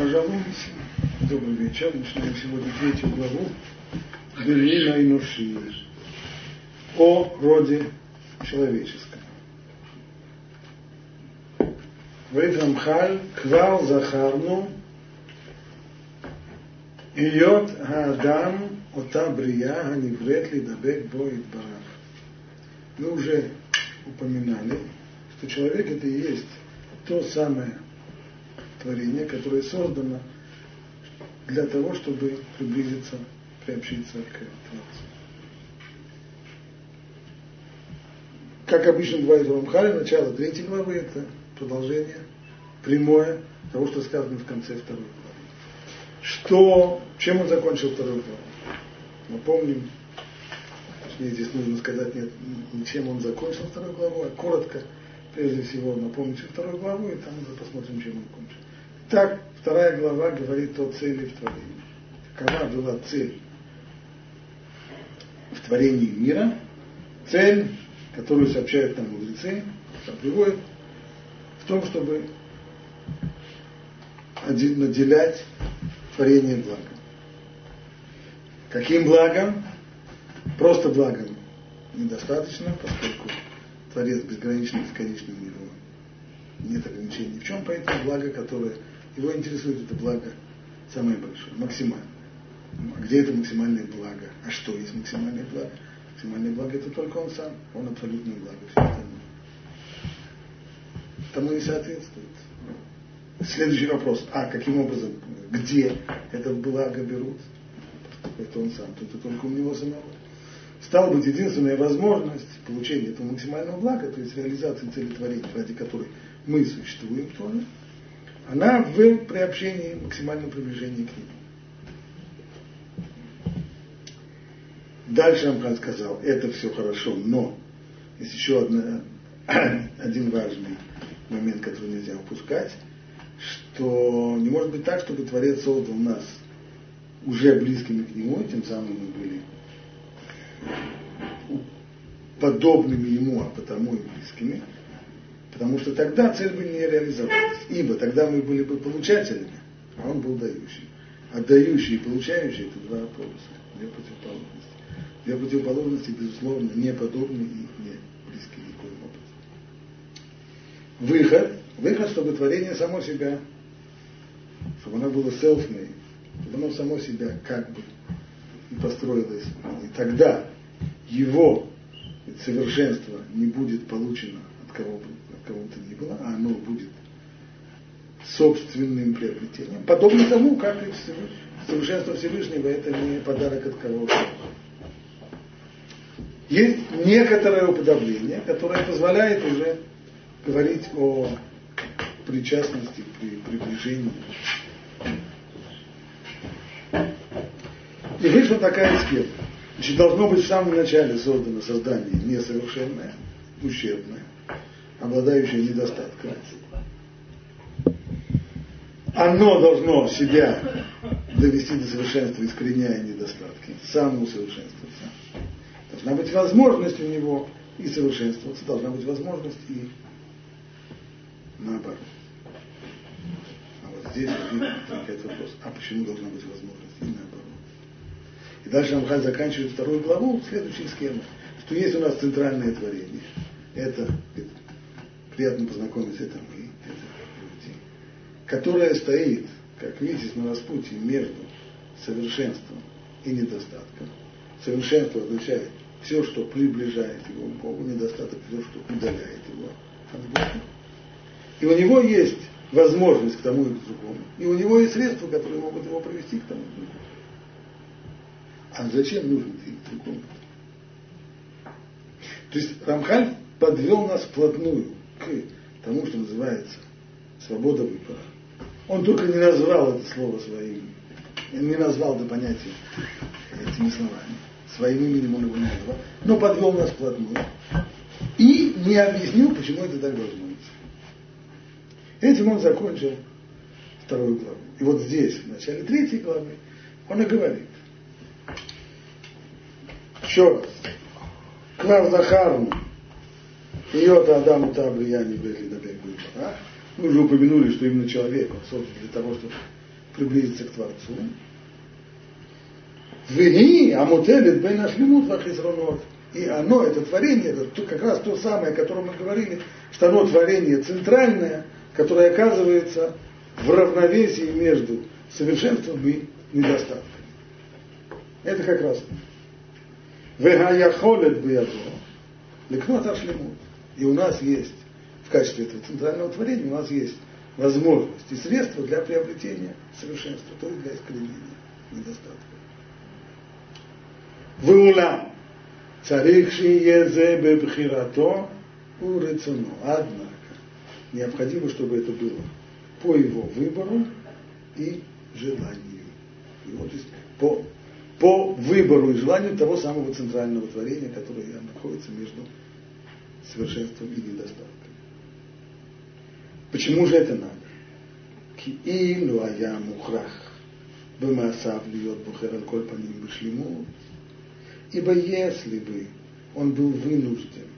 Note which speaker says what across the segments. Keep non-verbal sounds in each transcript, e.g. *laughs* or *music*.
Speaker 1: Пожалуйста. Добрый вечер. Начинаем сегодня третью главу. Белина и Нуши. О роде человеческом. Говорит Рамхаль, квал захарну, иот хаадам ота брия ханиврет лидабек бо барах. Мы уже упоминали, что человек это и есть то самое творение, которое создано для того, чтобы приблизиться, приобщиться к Творцу. Как обычно бывает в Рамхале, начало третьей главы – это продолжение прямое того, что сказано в конце второй главы. Что, чем он закончил вторую главу? Напомним, точнее здесь нужно сказать нет, не чем он закончил вторую главу, а коротко, прежде всего, напомните вторую главу, и там мы посмотрим, чем он кончил. Так, вторая глава говорит о цели в творении. Какова была цель в творении мира? Цель, которую сообщают нам мудрецы, приводит в том, чтобы наделять творение благом. Каким благом? Просто благом недостаточно, поскольку Творец безграничный, бесконечный у него нет ограничений ни в чем, поэтому благо, которое его интересует это благо самое большое, максимальное. А где это максимальное благо? А что есть максимальное благо? Максимальное благо это только он сам. Он абсолютное благо. Все остальное. Тому не соответствует. Следующий вопрос. А каким образом, где это благо берут? Это он сам. Это только у него самого. Стало быть, единственная возможность получения этого максимального блага, то есть реализации цели творения, ради которой мы существуем тоже, она в приобщении, максимальном приближении к нему. Дальше Амхан сказал, это все хорошо, но есть еще одна, *clears throat* один важный момент, который нельзя упускать, что не может быть так, чтобы Творец создал нас уже близкими к Нему, тем самым мы были подобными Ему, а потому и близкими, Потому что тогда цель бы не реализовалась. Ибо тогда мы были бы получателями, а он был дающим. А дающий и получающий это два полюса, две противоположности. Две противоположности, безусловно, не подобны и не близки никоим образом. Выход, выход, чтобы творение само себя, чтобы оно было self-made, чтобы оно само себя как бы и построилось. И тогда его совершенство не будет получено от кого бы кого то ни было, а оно будет собственным приобретением. Подобно тому, как и совершенство Всевышнего, это не подарок от кого-то. Есть некоторое уподобление, которое позволяет уже говорить о причастности при приближении. И вышла такая схема. Значит, должно быть в самом начале создано создание несовершенное, ущербное обладающее недостатком. Оно должно себя довести до совершенства, искореняя недостатки, самоусовершенствоваться. Должна быть возможность у него и совершенствоваться, должна быть возможность и наоборот. А вот здесь возникает вопрос, а почему должна быть возможность и наоборот? И дальше Амхаль заканчивает вторую главу следующей схемой, что есть у нас центральное творение. Это приятно познакомиться, это мы, это люди, которая стоит, как видите, на распутье между совершенством и недостатком. Совершенство означает все, что приближает его к Богу, недостаток все, что удаляет его от Бога. И у него есть возможность к тому и к другому. И у него есть средства, которые могут его привести к тому и к другому. А зачем нужен и к другому? То есть Рамхаль подвел нас вплотную к тому, что называется свобода выбора. Он только не назвал это слово своим, не назвал это понятие этими словами. Своим именем он его не назвал, но подвел нас вплотную. И не объяснил, почему это так должно быть. Этим он закончил вторую главу. И вот здесь, в начале третьей главы, он и говорит. Еще раз. Клав Захарну Йота Адаму та влияние Бетли Дабек Мы уже упомянули, что именно человек, он создан для того, чтобы приблизиться к Творцу. Вени, амутелит бен ашлемут вахизронот. И оно, это творение, это как раз то самое, о котором мы говорили, что оно творение центральное, которое оказывается в равновесии между совершенством и недостатком. Это как раз. Вегаяхолет биядо. Лекнот ашлемут. И у нас есть, в качестве этого центрального творения, у нас есть возможность и средства для приобретения совершенства, то есть для искоренения недостатка. Веулам. Царих шиезе бебхирато урецуно. Однако, необходимо, чтобы это было по его выбору и желанию. И вот, по, по выбору и желанию того самого центрального творения, которое находится между совершенством и недостатком. Почему же это надо? כאילו היה מוכרח במעשיו להיות בוחר על כל פנים בשלמות, ибо если бы он был вынужден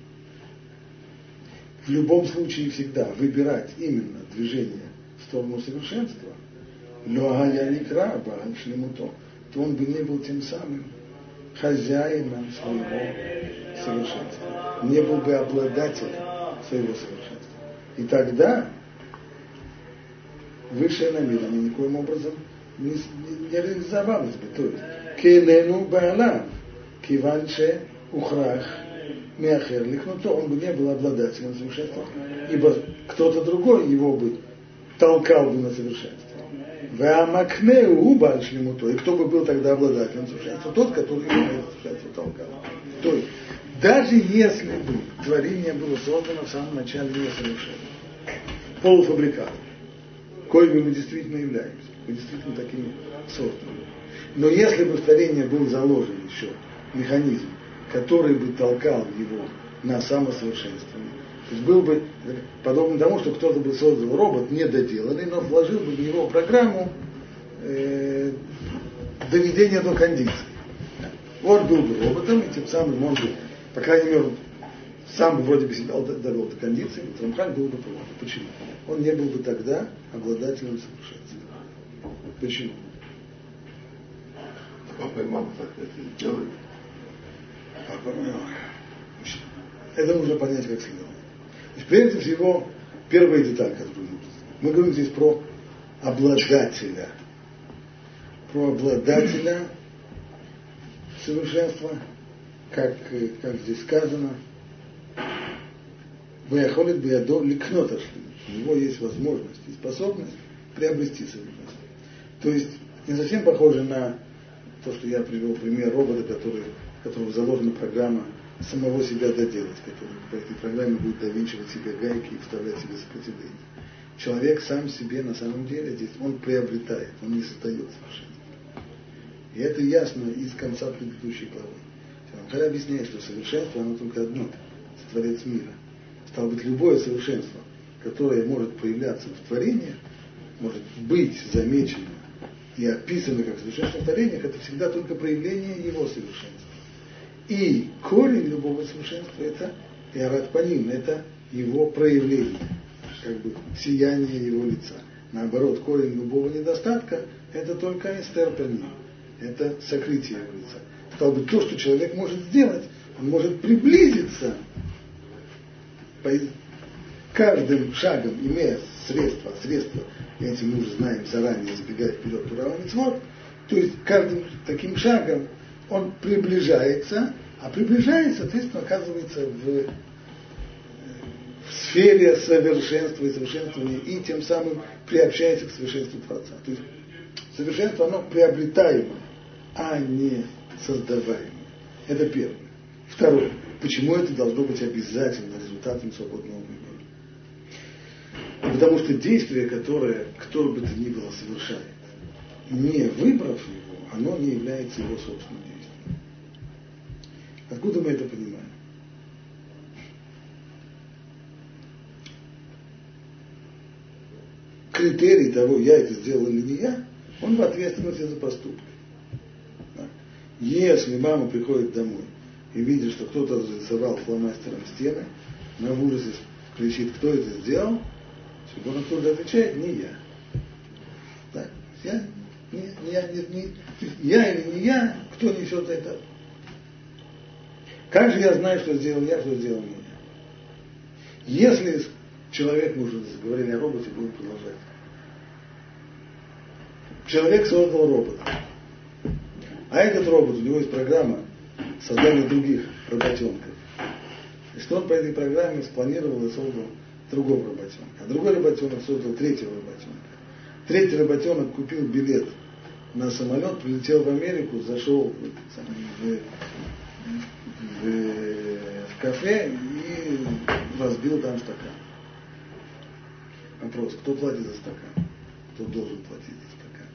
Speaker 1: в любом случае всегда выбирать именно движение в сторону совершенства, но я не краба, шлемуто, то он бы не был тем самым хозяином своего совершенства, не был бы обладателем своего совершенства. И тогда высшее намерение никоим образом не, не, не реализовалось бы. То есть, келену баалам, киванче ухрах мяхер лихнуто, он бы не был обладателем совершенства, ибо кто-то другой его бы толкал бы на совершенство. Ваамакнеу убаль шлемуто, и кто бы был тогда обладателем совершенства? Тот, который его совершенство толкал. То есть, даже если бы творение было создано в самом начале несовершенно, полуфабрикат, коими мы действительно являемся. Мы действительно такими созданы. Но если бы в творение был заложен еще механизм, который бы толкал его на самосовершенствование, то есть был бы подобно тому, что кто-то бы создал робот недоделанный, но вложил бы в него программу э, доведения до кондиции. Вот был бы роботом, и тем самым он бы, по крайней мере, сам бы вроде бы себя довел до кондиции, Рамхаль был бы против. Почему? Он не был бы тогда обладателем совершенства. Почему?
Speaker 2: Папа и мама так это делают.
Speaker 1: Папа и мама. Это нужно понять как следует. Прежде всего, первая деталь, которую нужно. Мы говорим здесь про обладателя. Про обладателя совершенства, как, как здесь сказано, Ваяхолит биядо ликнот У него есть возможность и способность приобрести совершенство. То есть не совсем похоже на то, что я привел пример робота, который, которого заложена программа самого себя доделать, который по этой программе будет довинчивать себе гайки и вставлять себе сопротивление. Человек сам себе на самом деле здесь, он приобретает, он не создает совершенство. И это ясно из конца предыдущей главы. Рамхаль объясняет, что совершенство, оно только одно, творец мира. Стало быть, любое совершенство, которое может появляться в творении, может быть замечено и описано как совершенство в творениях, это всегда только проявление его совершенства. И корень любого совершенства это иарат паним, это его проявление, как бы сияние его лица. Наоборот, корень любого недостатка это только эстер это сокрытие его лица. Стало быть, то, что человек может сделать, он может приблизиться каждым шагом, имея средства, средства, этим мы уже знаем заранее, забегая вперед Турава то есть каждым таким шагом он приближается, а приближаясь, соответственно, оказывается в, в сфере совершенства и совершенствования, и тем самым приобщается к совершенству Творца. То есть совершенство, оно приобретаемо, а не создаваемо. Это первое. Второе. Почему это должно быть обязательно результатом свободного выбора? Потому что действие, которое кто бы то ни было совершает, не выбрав его, оно не является его собственным. Откуда мы это понимаем? Критерий того, я это сделал или не я, он в ответственности за поступок. Если мама приходит домой и видит, что кто-то разрисовал фломастером стены, она в ужасе кричит, кто это сделал, ребенок тут отвечает, не я. Да? Я, не, я, не, не, я или не я, кто несет это? Как же я знаю, что сделал я, что сделал меня? Если человек, мы уже говорили о роботе, будем продолжать. Человек создал робота. А этот робот, у него есть программа создания других работенков. И что он по этой программе спланировал и создал другого работенка. А другой работенок создал третьего работенка. Третий работенок купил билет на самолет, прилетел в Америку, зашел в, в, в, в кафе и разбил там стакан. Вопрос, кто платит за стакан? Кто должен платить за стакан?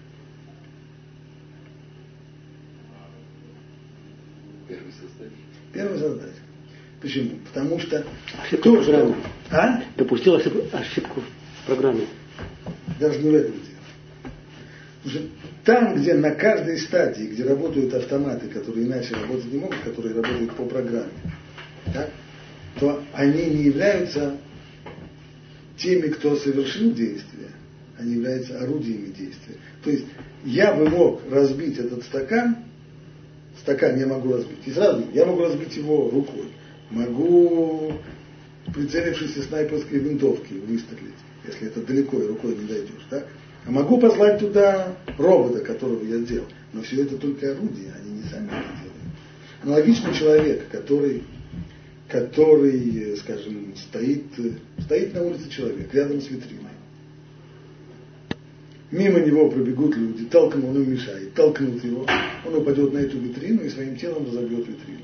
Speaker 2: Первый создатель.
Speaker 1: Первый создатель. Почему? Потому что...
Speaker 3: Ошибка в программе.
Speaker 1: А?
Speaker 3: Допустил ошибку, ошибку в программе.
Speaker 1: Даже не в этом дело. Там, где на каждой стадии, где работают автоматы, которые иначе работать не могут, которые работают по программе, так, то они не являются теми, кто совершил действие, они являются орудиями действия. То есть я бы мог разбить этот стакан, стакан я могу разбить, и сразу я могу разбить его рукой, могу, прицелившись из снайперской винтовки, выстрелить, если это далеко и рукой не дойдешь, так? А могу послать туда робота, которого я сделал. Но все это только орудия, они не сами это делают. Аналогично человек, который, который, скажем, стоит, стоит на улице человек, рядом с витриной. Мимо него пробегут люди, толкнут, он мешает, толкнут его, он упадет на эту витрину и своим телом разобьет витрину.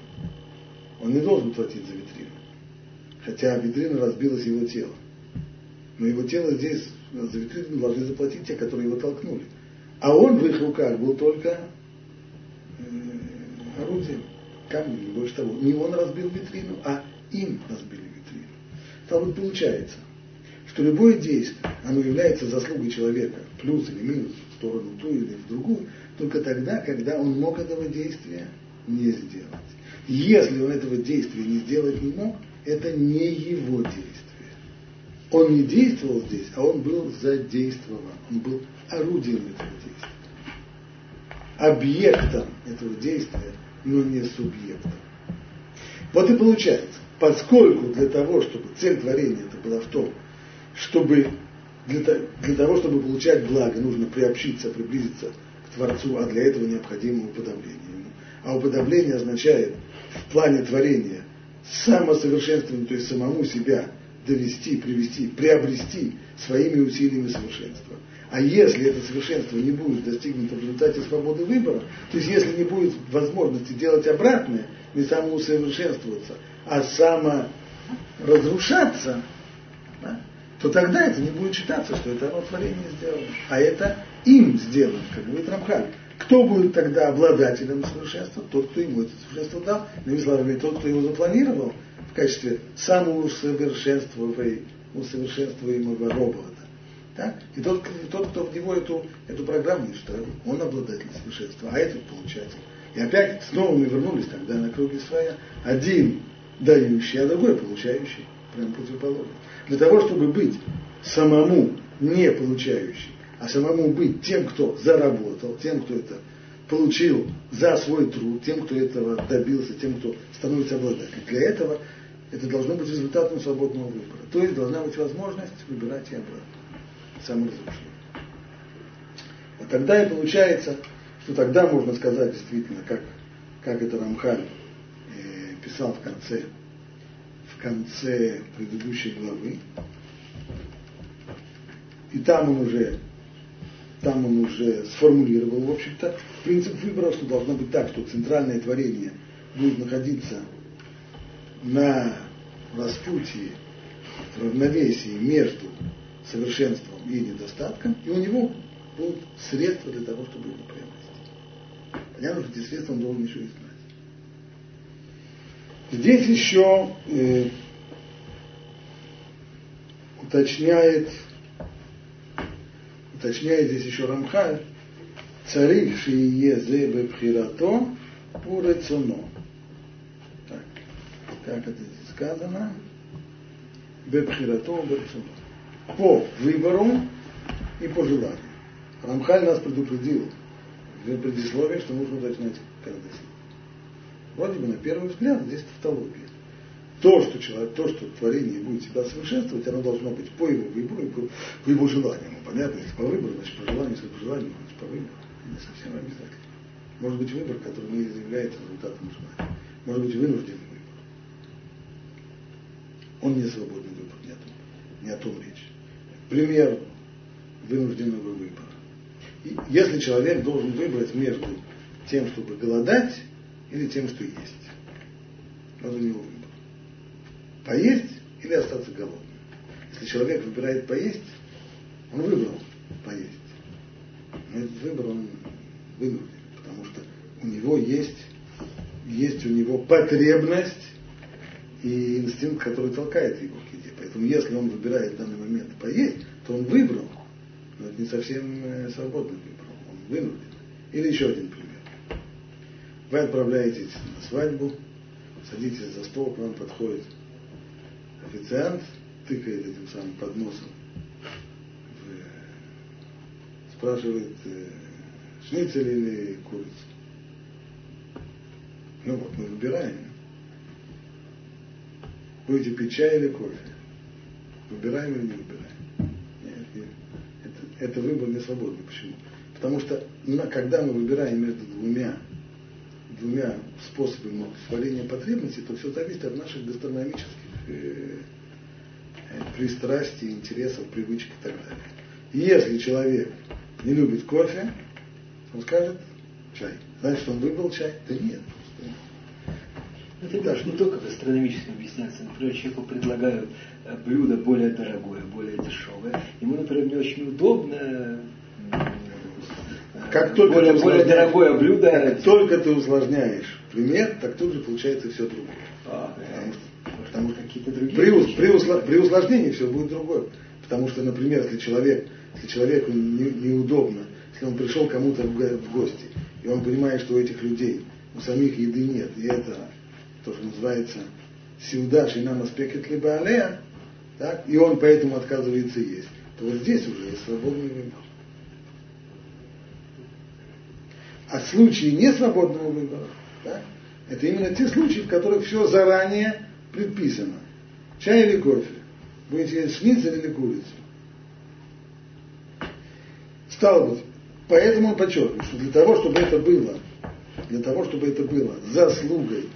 Speaker 1: Он не должен платить за витрину. Хотя витрина разбилась его тело. Но его тело здесь за витрину должны заплатить те, которые его толкнули. А он в их руках был только э, орудием, камнем, не больше того. Не он разбил витрину, а им разбили витрину. Там вот получается, что любое действие, оно является заслугой человека, плюс или минус, в сторону ту или в другую, только тогда, когда он мог этого действия не сделать. Если он этого действия не сделать не мог, это не его действие. Он не действовал здесь, а он был задействован. Он был орудием этого действия. Объектом этого действия, но не субъектом. Вот и получается, поскольку для того, чтобы цель творения это была в том, чтобы для, для того, чтобы получать благо, нужно приобщиться, приблизиться к Творцу, а для этого необходимо уподобление ему. А уподобление означает в плане творения самосовершенствование, то есть самому себя довести, привести, приобрести своими усилиями совершенства. А если это совершенство не будет достигнуто в результате свободы выбора, то есть если не будет возможности делать обратное, не самоусовершенствоваться, а саморазрушаться, да, то тогда это не будет считаться, что это оно творение сделано. А это им сделано, как говорит Рамхаль. Кто будет тогда обладателем совершенства? Тот, кто ему это совершенство дал. Иными словами, тот, кто его запланировал в качестве самоусовершенствуемого робота. Так? И тот, тот, кто в него эту, эту программу вставил, он обладатель совершенства, а этот получатель. И опять снова мы вернулись тогда на круги своя. Один дающий, а другой получающий. Прям противоположно. Для того, чтобы быть самому не получающим, а самому быть тем, кто заработал, тем, кто это получил за свой труд, тем, кто этого добился, тем, кто становится обладателем. Для этого это должно быть результатом свободного выбора. То есть должна быть возможность выбирать и обратно. Саморазрушение. А тогда и получается, что тогда можно сказать действительно, как, как это Рамхаль э, писал в конце, в конце предыдущей главы. И там он уже там он уже сформулировал, в общем-то, принцип выбора, что должно быть так, что центральное творение будет находиться на распутье, равновесии между совершенством и недостатком, и у него будут средства для того, чтобы его приобрести. Понятно, что эти средства он должен еще и знать. Здесь еще э, уточняет уточняет здесь еще Рамхаль, царих шие зе бепхирато урецуно. Так, как это здесь сказано? Бепхирато урецуно. По выбору и по желанию. Рамхаль нас предупредил в предисловии, что нужно уточнять слово. Вроде бы на первый взгляд здесь тавтология. То, что человек, то, что творение будет себя совершенствовать, оно должно быть по его выбору и по, по его желанию. Ну, понятно, если по выбору, значит по желанию, если по желанию, значит по выбору. Не совсем обязательно. Может быть выбор, который не является результатом желания. Может быть вынужденный выбор. Он не свободный выбор, не о том, не о том речь. Пример вынужденного выбора. И если человек должен выбрать между тем, чтобы голодать, или тем, что есть. Вот у него выбор. Поесть или остаться голодным. Если человек выбирает поесть, он выбрал поесть. Но этот выбор он вынужден, потому что у него есть, есть у него потребность и инстинкт, который толкает его к еде. Поэтому если он выбирает в данный момент поесть, то он выбрал, но это не совсем э, свободный выбор, он вынужден. Или еще один пример. Вы отправляетесь на свадьбу, садитесь за стол, к вам подходит официант, тыкает этим самым подносом, спрашивает, э, шницель или курицу. Ну вот, мы выбираем. Будете пить чай или кофе? Выбираем или не выбираем? Нет, нет. Это, это выбор не свободный. Почему? Потому что когда мы выбираем между двумя двумя способами удовлетворения потребностей, то все зависит от наших гастрономических э, э, пристрастий, интересов, привычек и так далее. И если человек не любит кофе, он скажет чай. Значит, он выбрал чай? Да нет.
Speaker 4: Это даже не только гастрономически объясняется. Например, человеку предлагают э, блюдо более дорогое, более дешевое. Ему, например, не очень удобно
Speaker 1: как только
Speaker 4: более, более дорогое блюдо.
Speaker 1: Как только ты усложняешь пример, так тут же получается все другое. А, потому что, потому какие-то другие при, вещи. при, усла, при усложнении все будет другое. Потому что, например, если человек, если человеку не, неудобно, если он пришел кому-то в гости, и он понимает, что у этих людей у самих еды нет, и это то, что называется сиуда шинам аспекет либо алея, так, и он поэтому отказывается есть, то вот здесь уже есть свободный выбор. А случаи несвободного выбора, да, это именно те случаи, в которых все заранее предписано. Чай или кофе? Будете есть шницель или курицу? Стало быть, поэтому он подчеркивает, что для того, чтобы это было, для того, чтобы это было заслугой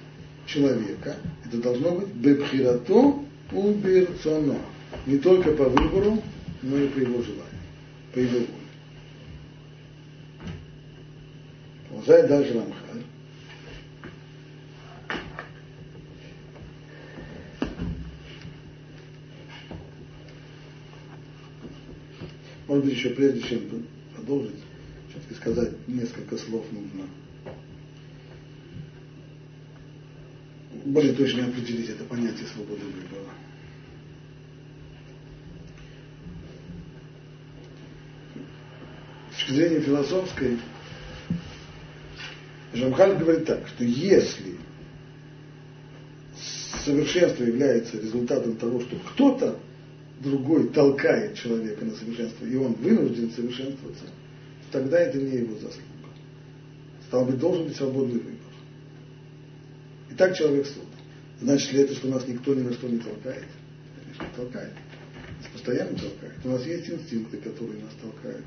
Speaker 1: человека, это должно быть бепхирато убирцоно. Не только по выбору, но и по его желанию, по его воле. Продолжает дальше Рамхаль. Может быть, еще прежде чем продолжить, все-таки сказать несколько слов нужно. Более точно определить это понятие свободы выбора. С точки зрения философской, Жамхаль говорит так, что если совершенство является результатом того, что кто-то другой толкает человека на совершенство, и он вынужден совершенствоваться, тогда это не его заслуга. Стало быть, должен быть свободный выбор. И так человек создан. Значит ли это, что нас никто ни на что не толкает? Конечно, толкает. Нас постоянно толкает. У нас есть инстинкты, которые нас толкают.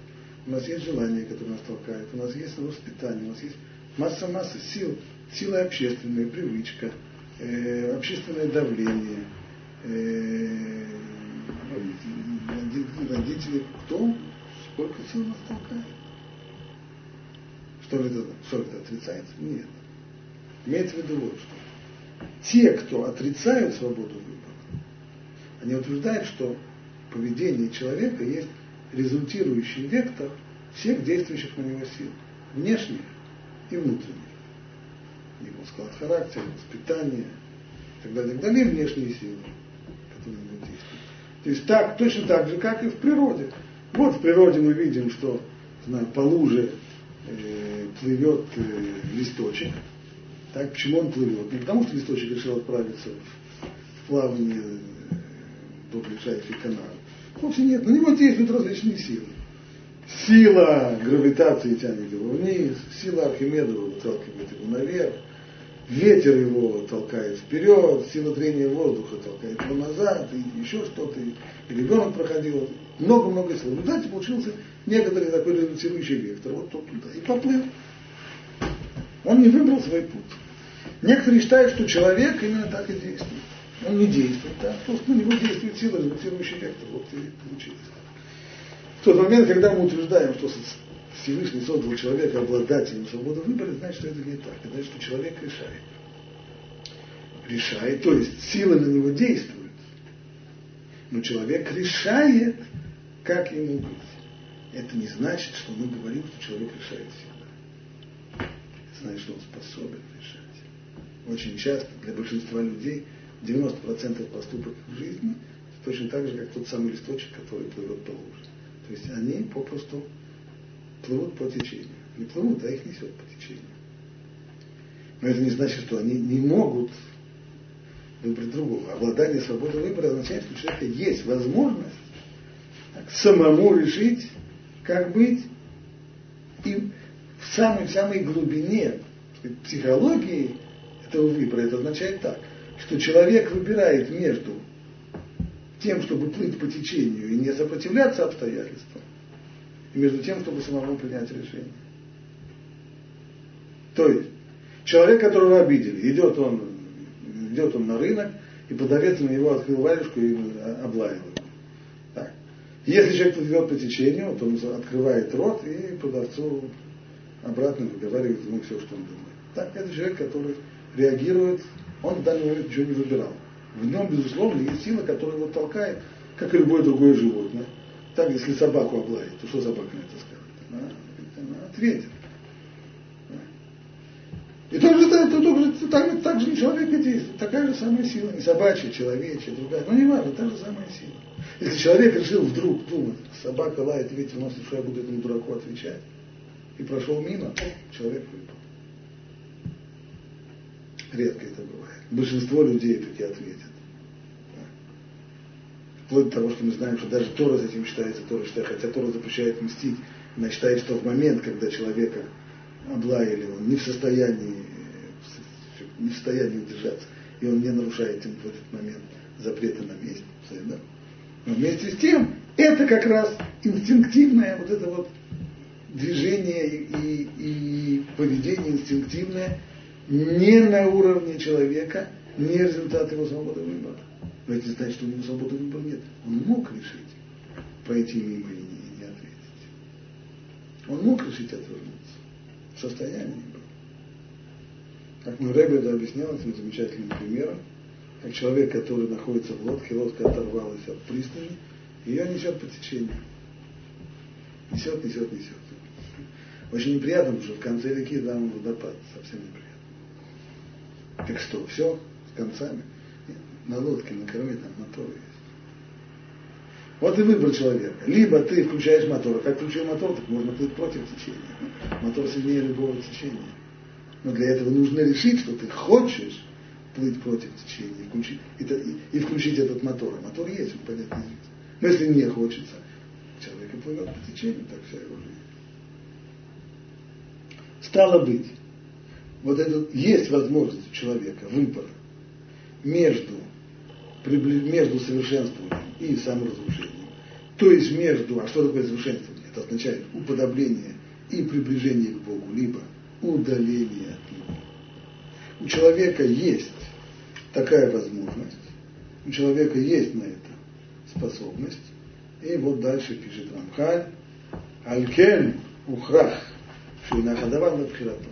Speaker 1: У нас есть желания, которые нас толкают. У нас есть воспитание, у нас есть масса-масса сил, сила общественная, привычка, э, общественное давление, э, родители, кто, сколько сил нас толкает. Что это, что это отрицается? Нет. Имеется в виду вот что. Те, кто отрицают свободу выбора, они утверждают, что поведение человека есть результирующий вектор всех действующих на него сил. Внешних и внутренних. Его склад характера, воспитание и так далее, так далее, внешние силы, которые на него. То есть так, точно так же, как и в природе. Вот в природе мы видим, что знаю, по луже э, плывет э, листочек. Так, почему он плывет? Не потому, что листочек решил отправиться в, в плавание э, до ближайшей канала. Вовсе нет, на него действуют различные силы. Сила гравитации тянет его вниз, сила Архимедова выталкивает его наверх, ветер его толкает вперед, сила трения воздуха толкает его назад, и еще что-то, и ребенок проходил, много-много сил. В результате получился некоторый такой редуцирующий вектор, вот тот туда, и поплыл. Он не выбрал свой путь. Некоторые считают, что человек именно так и действует. Он не действует, да, просто на него действует сила, редуцирующий вектор, вот и получилось. В тот момент, когда мы утверждаем, что Всевышний создал человека обладателем свободы выбора, значит, что это не так. Значит, что человек решает. Решает, то есть сила на него действует. Но человек решает, как ему быть. Это не значит, что мы говорим, что человек решает всегда. Это значит, что он способен решать. Очень часто для большинства людей 90% поступок в жизни точно так же, как тот самый листочек, который плывет по луже. То есть они попросту плывут по течению. Не плывут, а их несет по течению. Но это не значит, что они не могут выбрать другого. Обладание свободой выбора означает, что у человека есть возможность самому решить, как быть, и в самой, в самой глубине психологии этого выбора это означает так, что человек выбирает между тем, чтобы плыть по течению и не сопротивляться обстоятельствам, и между тем, чтобы самому принять решение. То есть, человек, которого обидели, идет он, идет он на рынок, и продавец на него открыл варежку и облаял Так. Если человек плывет по течению, то он открывает рот и продавцу обратно выговаривает ему все, что он думает. Так, это человек, который реагирует, он в данный момент ничего не выбирал. В нем, безусловно, есть сила, которая его толкает, как и любое другое животное. Так, если собаку облает, то что собака на это скажет? Она, она ответит. И так же, так, так, так, так же человек и действует. Такая же самая сила. Не собачья, человечья, другая. Но не важно, та же самая сила. Если человек решил вдруг думать, собака лает, ветер носит, что я буду этому дураку отвечать, и прошел мимо, человек выпал. Редко это бывает. Большинство людей таки ответят вплоть до того, что мы знаем, что даже Тора за этим считается, Тора считает, хотя Тора запрещает мстить, она считает, что в момент, когда человека облаяли, он не в состоянии, не в состоянии удержаться, и он не нарушает им в этот момент запрета на месть. Да? Но вместе с тем, это как раз инстинктивное вот это вот движение и, и поведение инстинктивное не на уровне человека, не результат его свободы выбора. Но это значит, что у него свободы выбора нет. Он мог решить пройти мимо и не, не ответить. Он мог решить отвернуться. В состоянии был. Как мой Рэбби это объяснял этим замечательным примером, как человек, который находится в лодке, лодка оторвалась от пристани, ее несет по течению. Несет, несет, несет. Очень неприятно, потому что в конце реки там водопад, совсем неприятно. Так что, все, с концами на лодке, на корме там мотор есть. Вот и выбор человека. Либо ты включаешь мотор, а как включил мотор, так можно плыть против течения. Мотор сильнее любого течения. Но для этого нужно решить, что ты хочешь плыть против течения и включить, и, и, и включить этот мотор. А мотор есть, он понятно есть. Но если не хочется, человек и плывет по течению, так вся его жизнь. Стало быть, вот это есть возможность у человека выбора между между совершенствованием и саморазрушением. То есть между, а что такое совершенствование? Это означает уподобление и приближение к Богу, либо удаление от Него. У человека есть такая возможность, у человека есть на это способность. И вот дальше пишет Рамхаль, Алькен ухрах, Шейнахадавар Набхирату.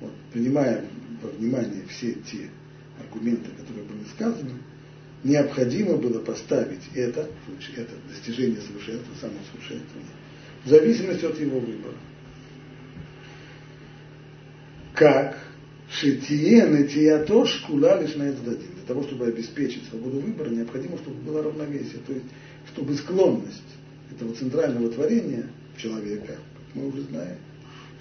Speaker 1: Вот, принимая во внимание все те аргументы, которые были сказаны, необходимо было поставить это, это достижение совершенства, самосовершенствования, в зависимости от его выбора. Как шитие натиято шкула лишь на один. Для того, чтобы обеспечить свободу выбора, необходимо, чтобы было равновесие, то есть, чтобы склонность этого центрального творения человека, как мы уже знаем,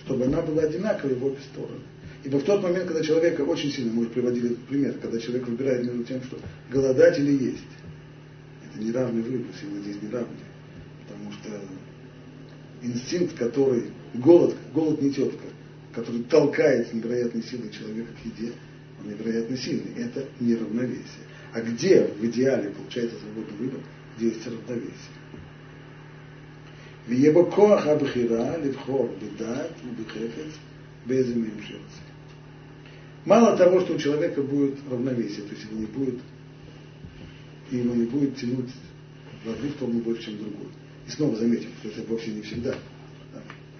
Speaker 1: чтобы она была одинаковой в обе стороны. Ибо в тот момент, когда человека очень сильно, мы уже приводили этот пример, когда человек выбирает между тем, что голодать или есть, это неравный выбор, силы здесь неравные. Потому что инстинкт, который, голод, голод не тетка, который толкает с невероятной силой человека к еде, он невероятно сильный. Это неравновесие. А где в идеале получается свободный выбор, где есть равновесие? ויהיה בו כוח הבחירה לבחור בדעת ובחפץ באיזה מהם שירצה. Мало того, что у человека будет равновесие, то есть его не будет, его не будет тянуть в одну сторону больше, чем в другую. И снова заметим, что это вовсе не всегда.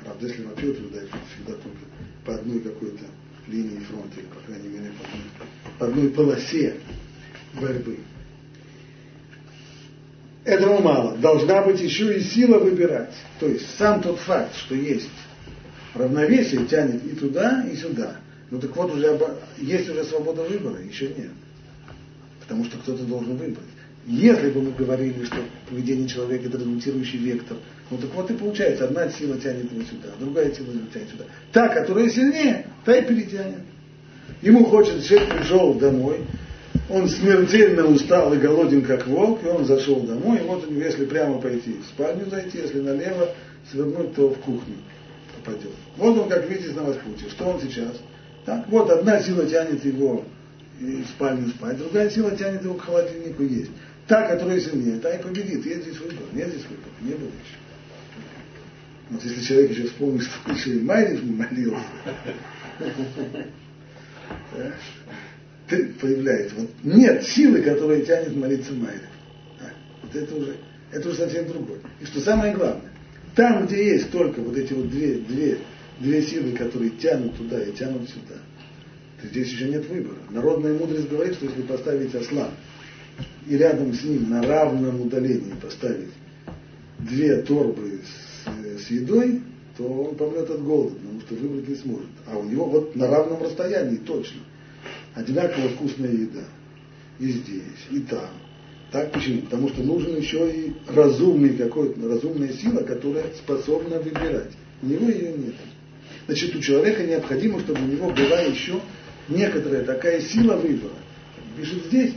Speaker 1: Правда, если вообще утверждает, что всегда только по одной какой-то линии фронта, или, по крайней мере, по одной, по одной полосе борьбы. Этого мало. Должна быть еще и сила выбирать. То есть сам тот факт, что есть равновесие, тянет и туда, и сюда. Ну так вот, уже есть уже свобода выбора, еще нет. Потому что кто-то должен выбрать. Если бы мы говорили, что поведение человека это результирующий вектор, ну так вот и получается, одна сила тянет его сюда, другая сила тянет сюда. Та, которая сильнее, та и перетянет. Ему хочется, человек пришел домой, он смертельно устал и голоден, как волк, и он зашел домой, и вот если прямо пойти в спальню зайти, если налево свернуть, то в кухню попадет. Вот он, как видите, на распутье. Что он сейчас? Так, вот одна сила тянет его в спальню спать, другая сила тянет его к холодильнику есть. Та, которая сильнее, та и победит. Есть здесь выбор. Нет здесь выбора. Не было еще. Вот если человек еще вспомнит, что еще и Майриш не молился, появляется. Вот нет силы, которая тянет молиться Майриш. Вот это уже, это уже совсем другое. И что самое главное, там, где есть только вот эти вот две, две, две силы, которые тянут туда и тянут сюда, то здесь еще нет выбора. Народная мудрость говорит, что если поставить осла и рядом с ним на равном удалении поставить две торбы с, с едой, то он помрет от голода, потому что выбрать не сможет. А у него вот на равном расстоянии точно одинаково вкусная еда. И здесь, и там. Так почему? Потому что нужен еще и разумный какой-то, разумная сила, которая способна выбирать. У него ее нет. Значит, у человека необходимо, чтобы у него была еще некоторая такая сила выбора. Пишет здесь,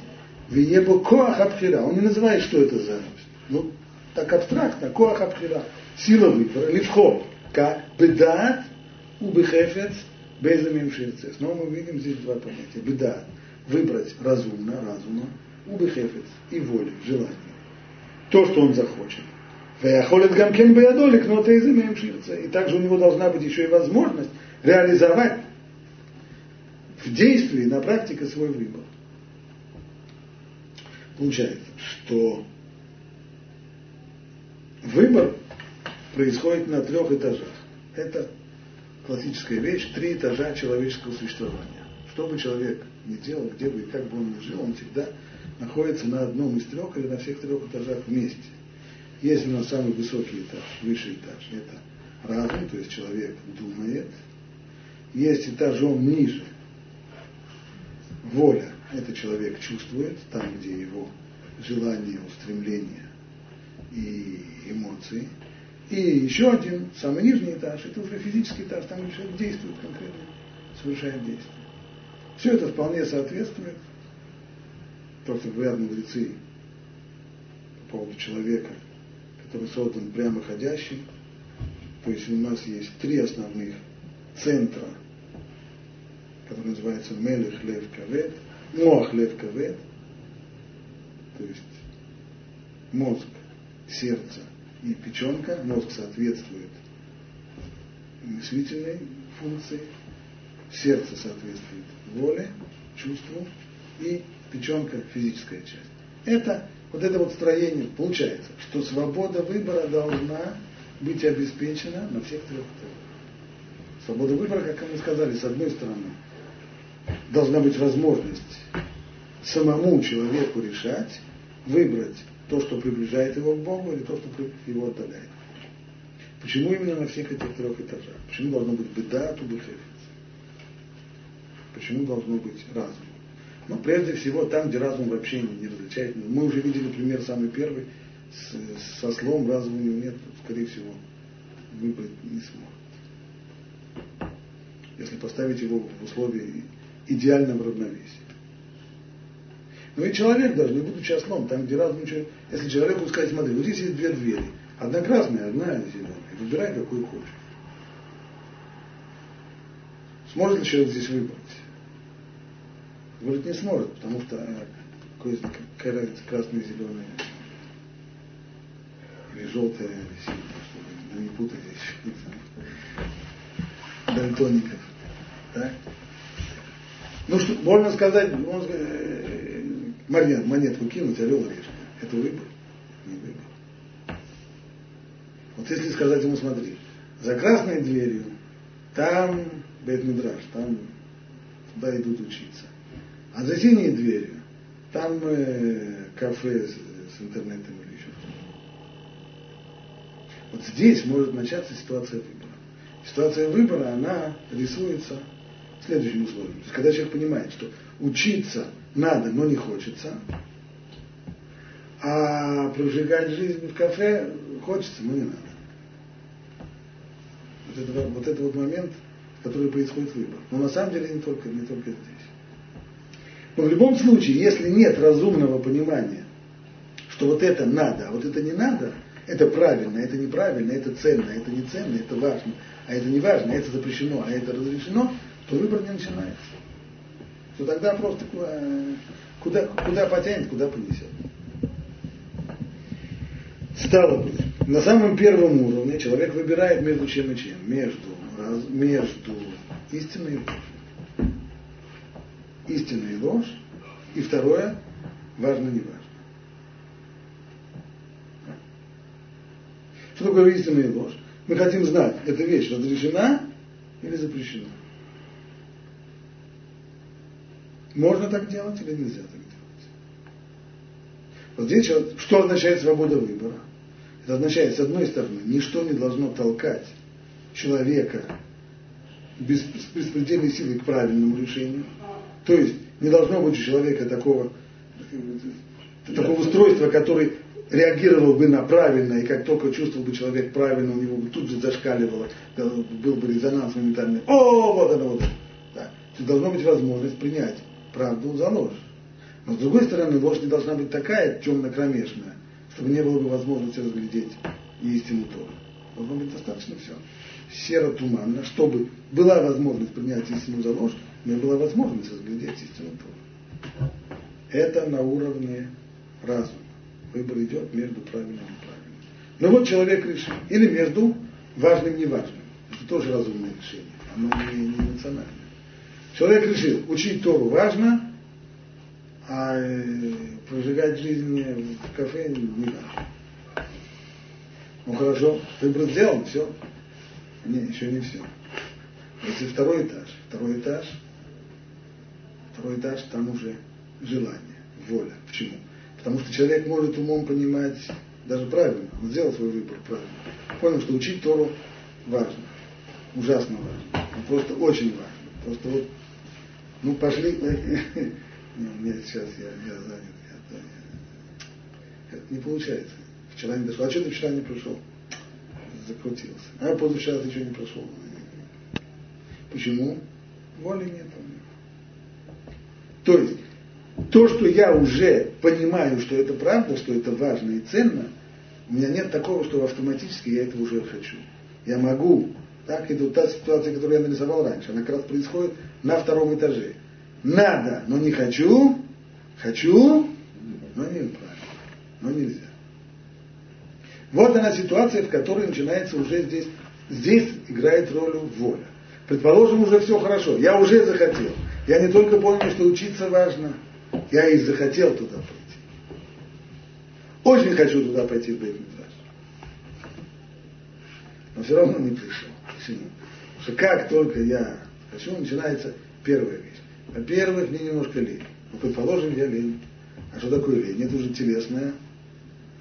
Speaker 1: Виебо коах абхира. Он не называет, что это за ну, так абстрактно, коах абхира. Сила выбора, левхо, как бедат убехефец безамим ширцес. Но мы видим здесь два понятия. Бедат, выбрать разумно, разумно, убехефец и волю, желание. То, что он захочет. Ваяхолет гамкен беядолик, но это изымеем ширца. И также у него должна быть еще и возможность реализовать в действии, на практике свой выбор. Получается, что выбор происходит на трех этажах. Это классическая вещь, три этажа человеческого существования. Что бы человек ни делал, где бы и как бы он ни жил, он всегда находится на одном из трех или на всех трех этажах вместе. Есть у нас самый высокий этаж, высший этаж, это разум, то есть человек думает. Есть этажом ниже, воля, это человек чувствует, там, где его желания, устремления и эмоции. И еще один, самый нижний этаж, это уже физический этаж, там человек действует конкретно, совершает действие. Все это вполне соответствует то, что говорят мудрецы по поводу человека, который создан прямоходящий. То есть у нас есть три основных центра, которые называются Мелех Лев Кавет, Моах Лев Кавет, то есть мозг, сердце и печенка. Мозг соответствует мыслительной функции, сердце соответствует воле, чувству и печенка физическая часть. Это вот это вот строение получается, что свобода выбора должна быть обеспечена на всех трех этапах. Свобода выбора, как мы сказали, с одной стороны, должна быть возможность самому человеку решать, выбрать то, что приближает его к Богу, или то, что его отдаляет. Почему именно на всех этих трех этажах? Почему должно быть беда, тубухефец? Почему должно быть разум? Ну, прежде всего, там, где разум вообще не различает. Мы уже видели пример самый первый. С, со слом разума у него нет, скорее всего, выбрать не сможет. Если поставить его в условия идеального равновесия. Но и человек даже, не будучи ослом, там, где разум ничего... Если человеку сказать, смотри, вот здесь есть две двери. Одна красная, одна зеленая. Выбирай, какую хочешь. Сможет ли человек здесь выбрать? Выбрать не сможет, потому что э, какая разница, красная, зеленая, или желтая, или синяя, чтобы не путать *laughs* здесь дальтоников. Да? Ну что, можно сказать, можно э, монет, монетку кинуть, орел решка. Это выбор? Не выбор. Вот если сказать ему, смотри, за красной дверью, там Бет Мидраш, там туда идут учиться. А за синей дверью, там э, кафе с, с интернетом или еще что-то. Вот здесь может начаться ситуация выбора. Ситуация выбора, она рисуется следующим условием. То есть, когда человек понимает, что учиться надо, но не хочется, а прожигать жизнь в кафе хочется, но не надо. Вот это вот, это вот момент, который происходит выбор. Но на самом деле не только, не только здесь. Но в любом случае, если нет разумного понимания, что вот это надо, а вот это не надо, это правильно, это неправильно, это ценно, это не ценно, это важно, а это не важно, это запрещено, а это разрешено, то выбор не начинается. То тогда просто куда, куда потянет, куда понесет. Стало быть, на самом первом уровне человек выбирает между чем и чем. Между, между истиной и ложью. Истина и ложь. И второе, важно, не важно. Что такое истина и ложь? Мы хотим знать, эта вещь разрешена или запрещена. Можно так делать или нельзя так делать? Вот здесь что означает свобода выбора? Это означает, с одной стороны, ничто не должно толкать человека без беспредельной силы к правильному решению. То есть не должно быть у человека такого, такого устройства, который реагировал бы на правильно, и как только чувствовал бы человек правильно, у него бы тут же зашкаливало, был бы резонанс моментальный. О, вот оно, вот оно. Да. То должна быть возможность принять правду за ложь. Но с другой стороны, ложь не должна быть такая темно-кромешная, чтобы не было бы возможности разглядеть истину Торы. Должно быть достаточно все. Серо-туманно, чтобы была возможность принять истину за ложь, но и была возможность разглядеть истину Торы. Это на уровне разума. Выбор идет между правильным и неправильным. Но вот человек решил. Или между важным и неважным. Это тоже разумное решение. Оно не, не эмоциональное. Человек решил, учить Тору важно, а э, прожигать жизнь в кафе не надо. Ну хорошо, выбор сделан, все. Не, еще не все. Если второй этаж, второй этаж, второй этаж, там уже желание, воля. Почему? Потому что человек может умом понимать даже правильно, он сделал свой выбор правильно. Понял, что учить Тору важно, ужасно важно, просто очень важно. Просто вот ну, пошли. *laughs* Нет, сейчас я, я занят. Я, это не получается. Вчера не дошел. А что ты вчера не пришел? Закрутился. А позавчера ты еще не прошел. Почему? Воли нет. То что я уже понимаю, что это правда, что это важно и ценно, у меня нет такого, что автоматически я это уже хочу. Я могу так, вот та ситуация, которую я нарисовал раньше, она как раз происходит на втором этаже. Надо, но не хочу, хочу, но не правильно, но нельзя. Вот она ситуация, в которой начинается уже здесь, здесь играет роль воля. Предположим, уже все хорошо, я уже захотел. Я не только понял, что учиться важно, я и захотел туда пойти. Очень хочу туда пойти в бейт Но все равно не пришел. Почему? Потому что как только я хочу, начинается первая вещь. Во-первых, мне немножко лень. Ну, предположим, я лень. А что такое лень? Это уже телесная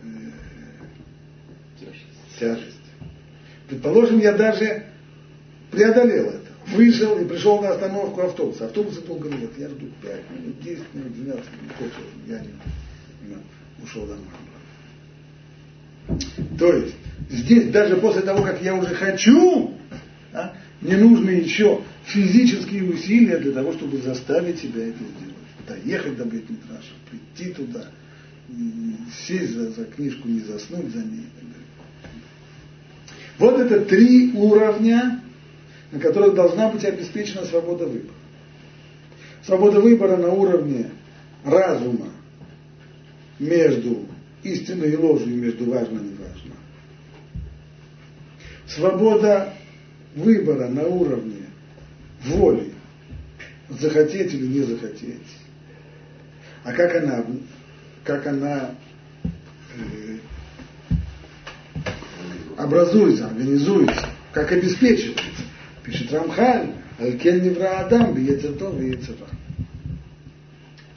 Speaker 1: э, тяжесть. Предположим, я даже преодолел это. Вышел и пришел на остановку автобуса. Автобуса долго нет. Я жду 5 минут, 10 минут, 12 минут. Я не, не ушел домой. То есть, здесь даже после того, как я уже хочу, да, не нужно еще физические усилия для того, чтобы заставить себя это сделать. Доехать до Бетмитраша, прийти туда, сесть за, за книжку, не заснуть за ней. Вот это три уровня, на которых должна быть обеспечена свобода выбора. Свобода выбора на уровне разума между истиной и ложью, между важно и неважно. Свобода выбора на уровне воли, захотеть или не захотеть. А как она, как она э, образуется, организуется, как обеспечивается. Пишет Рамхаль, Алкен Невра Адам, Бьецертов и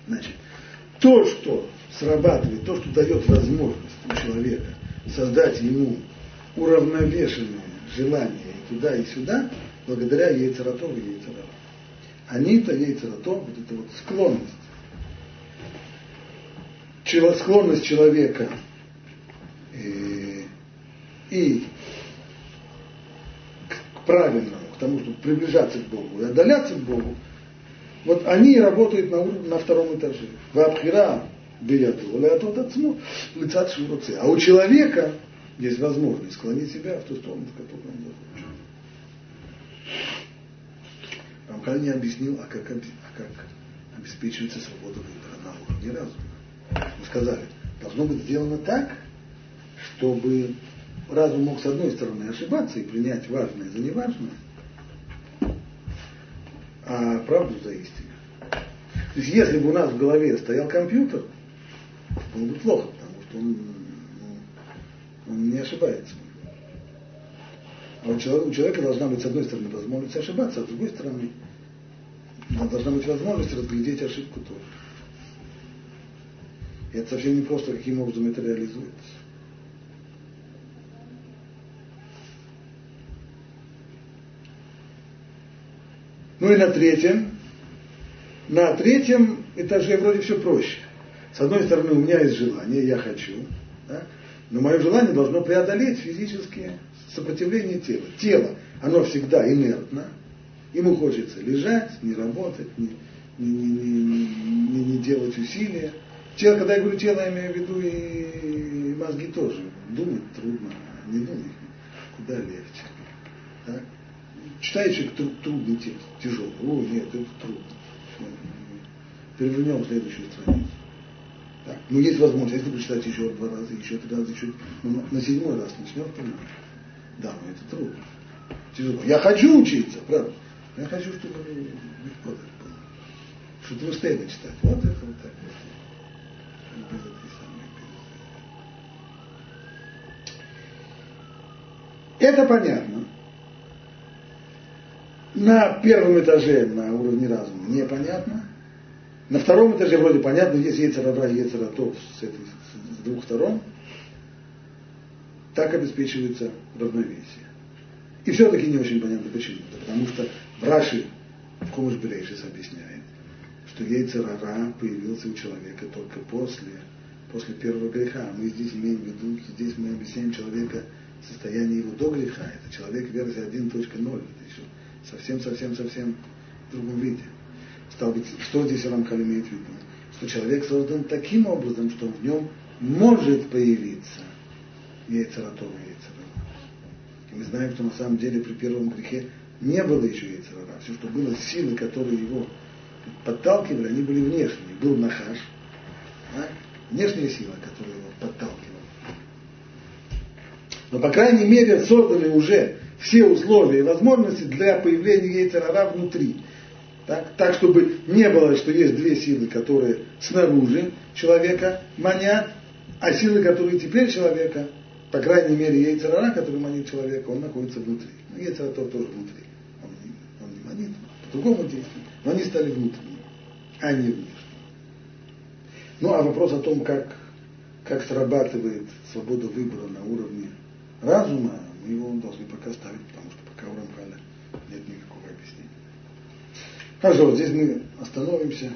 Speaker 1: Значит, то, что срабатывает, то, что дает возможность у человека создать ему уравновешенное желание и туда, и сюда, благодаря яйцератов и яйцерам. Они-то яйцератов, вот эта вот склонность, склонность человека э, и к правильному, к тому, чтобы приближаться к Богу и отдаляться к Богу, вот они работают на, уровне, на втором этаже. Отцму, лицат шуруце. А у человека есть возможность склонить себя в ту сторону, в которую он захочет. Рамхаль не объяснил, а как, а как обеспечивается свобода выбора на уровне разума. Мы сказали, должно быть сделано так, чтобы разум мог с одной стороны ошибаться и принять важное за неважное, а правду за истину. То есть если бы у нас в голове стоял компьютер, было бы плохо, потому что он, ну, он не ошибается. А у человека, у человека должна быть, с одной стороны, возможность ошибаться, а с другой стороны, должна быть возможность разглядеть ошибку тоже. И это совсем не просто, каким образом это реализуется. Ну и на третьем, на третьем этаже вроде все проще. С одной стороны, у меня есть желание, я хочу, да? но мое желание должно преодолеть физические сопротивление тела. Тело, оно всегда инертно, ему хочется лежать, не работать, не, не, не, не, не делать усилия. Тело, когда я говорю тело, я имею в виду и мозги тоже. Думать трудно, не думать, куда легче. Да? Читает человек трудный текст, тяжелый. О, нет, это трудно. Перевернем следующую страницу. Так. Ну, есть возможность, если прочитать еще два раза, еще три раза, еще ну, на седьмой раз начнем понимать. Да, но это трудно. Тяжело. Я хочу учиться, правда. Я хочу, чтобы легко так было. Чтобы быстрее читать. Вот это вот так вот. Без этой самой, без Это понятно на первом этаже, на уровне разума, непонятно. На втором этаже вроде понятно, есть Ецарара и Ецаратов с, этой, с двух сторон. Так обеспечивается равновесие. И все-таки не очень понятно почему. Потому что в Раши, в Хумыш Берейшис объясняет, что Ейцерара появился у человека только после, после первого греха. Мы здесь имеем в виду, здесь мы объясняем человека состояние его до греха. Это человек версия 1.0. Это еще совсем-совсем-совсем другом виде. Стал быть, что здесь Рамхаль имеет в виду? Что человек создан таким образом, что в нем может появиться яйцератов и яйцерара. И мы знаем, что на самом деле при первом грехе не было еще яйцерара. Все, что было, силы, которые его подталкивали, они были внешние. Был нахаш, да? внешняя сила, которая его подталкивала. Но, по крайней мере, создали уже все условия и возможности для появления яйцерара внутри. Так, так, чтобы не было, что есть две силы, которые снаружи человека манят, а силы, которые теперь человека, по крайней мере, яйцерара, который манит человека, он находится внутри. Ну, яйцератор тоже внутри. Он не, он не манит, по-другому действует. Но они стали внутренними, а не внешними. Ну, а вопрос о том, как, как срабатывает свобода выбора на уровне разума, мы его должны пока ставить, потому что пока у Рамхаля нет никакого объяснения. Хорошо, вот здесь мы остановимся.